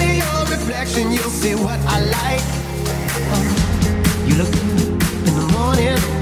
see your reflection, you'll see what I like. You look good in the morning.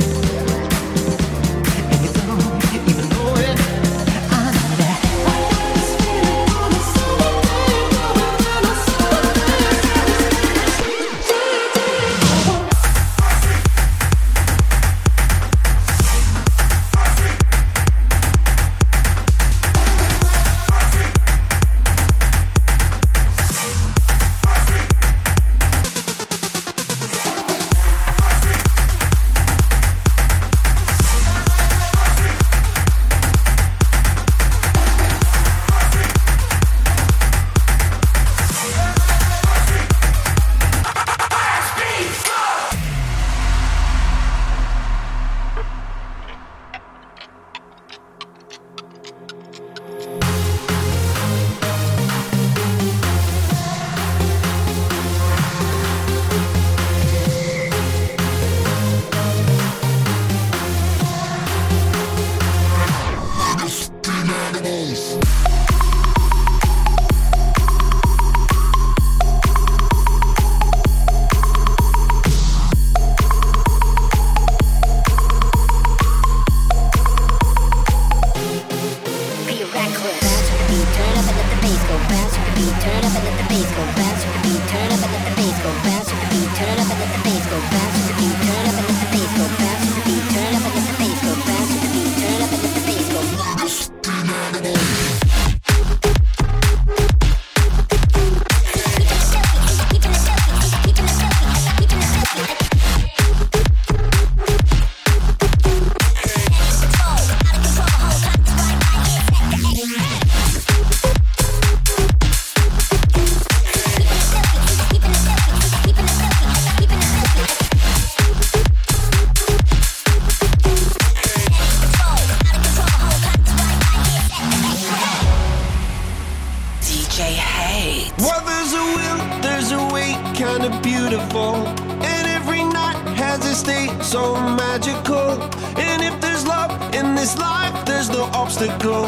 There's a way, kinda beautiful. And every night has a state so magical. And if there's love in this life, there's no obstacle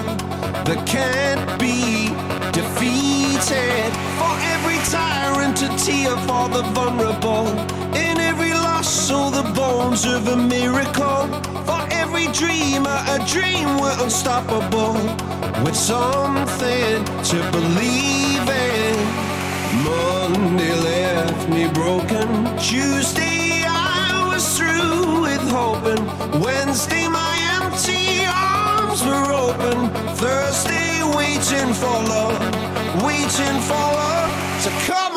that can't be defeated. For every tyrant, a tear for the vulnerable. In every loss, all the bones of a miracle. For every dreamer, a dream we're unstoppable. With something to believe. Monday left me broken. Tuesday, I was through with hoping. Wednesday, my empty arms were open. Thursday, waiting for love, waiting for love to come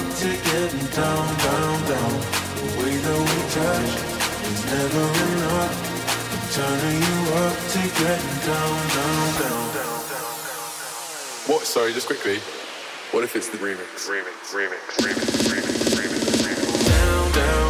up to getting down, down, down. The way that we touch is never enough. I'm turning you up to getting down, down, down, down, down. What? Sorry, just quickly. What if it's the remix? Remix, remix, remix, remix, remix, remix. Down, down, down,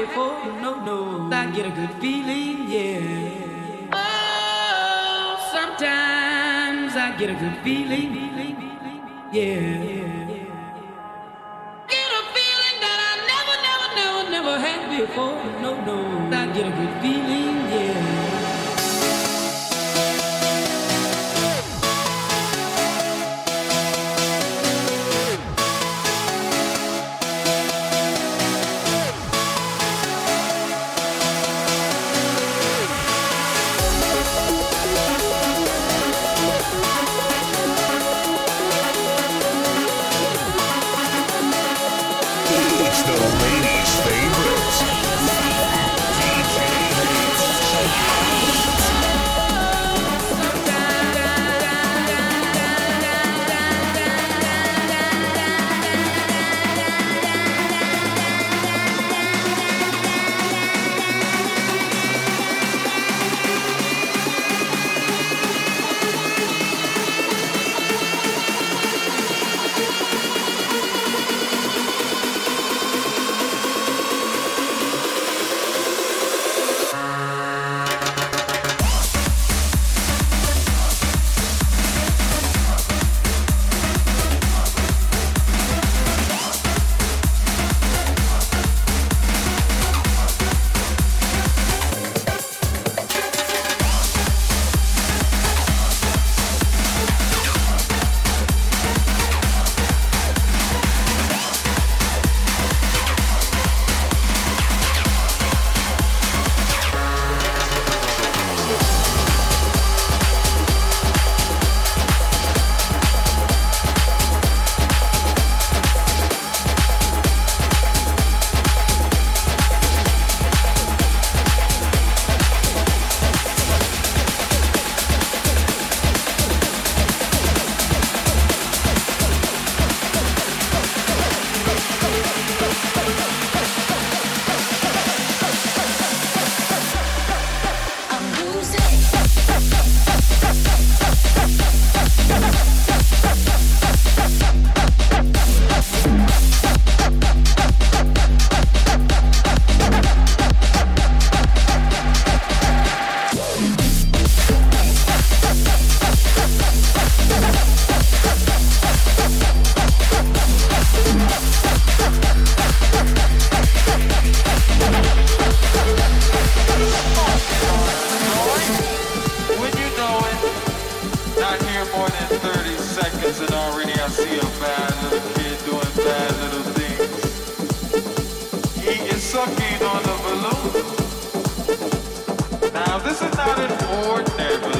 Had before. No, no. I get a good feeling. Yeah. Oh, sometimes I get a good feeling. Yeah. Get a feeling that I never, never, never, never had before. No, no. I get a good feeling. Yeah. sucking on the balloon. Now this is not an ordinary balloon.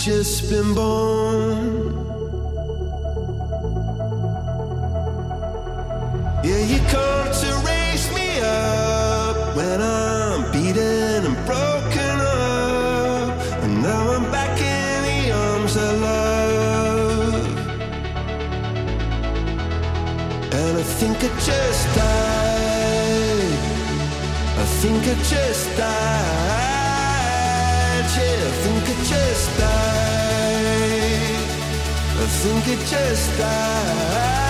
just been born. Yeah, you come to raise me up when I'm beaten and broken up, and now I'm back in the arms of love. And I think I just died. I think I just died. Yeah, I think I just died think it just died.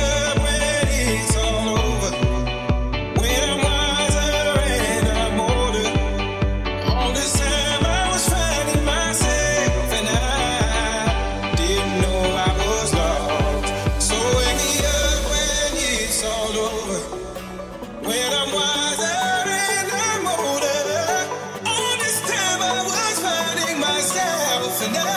So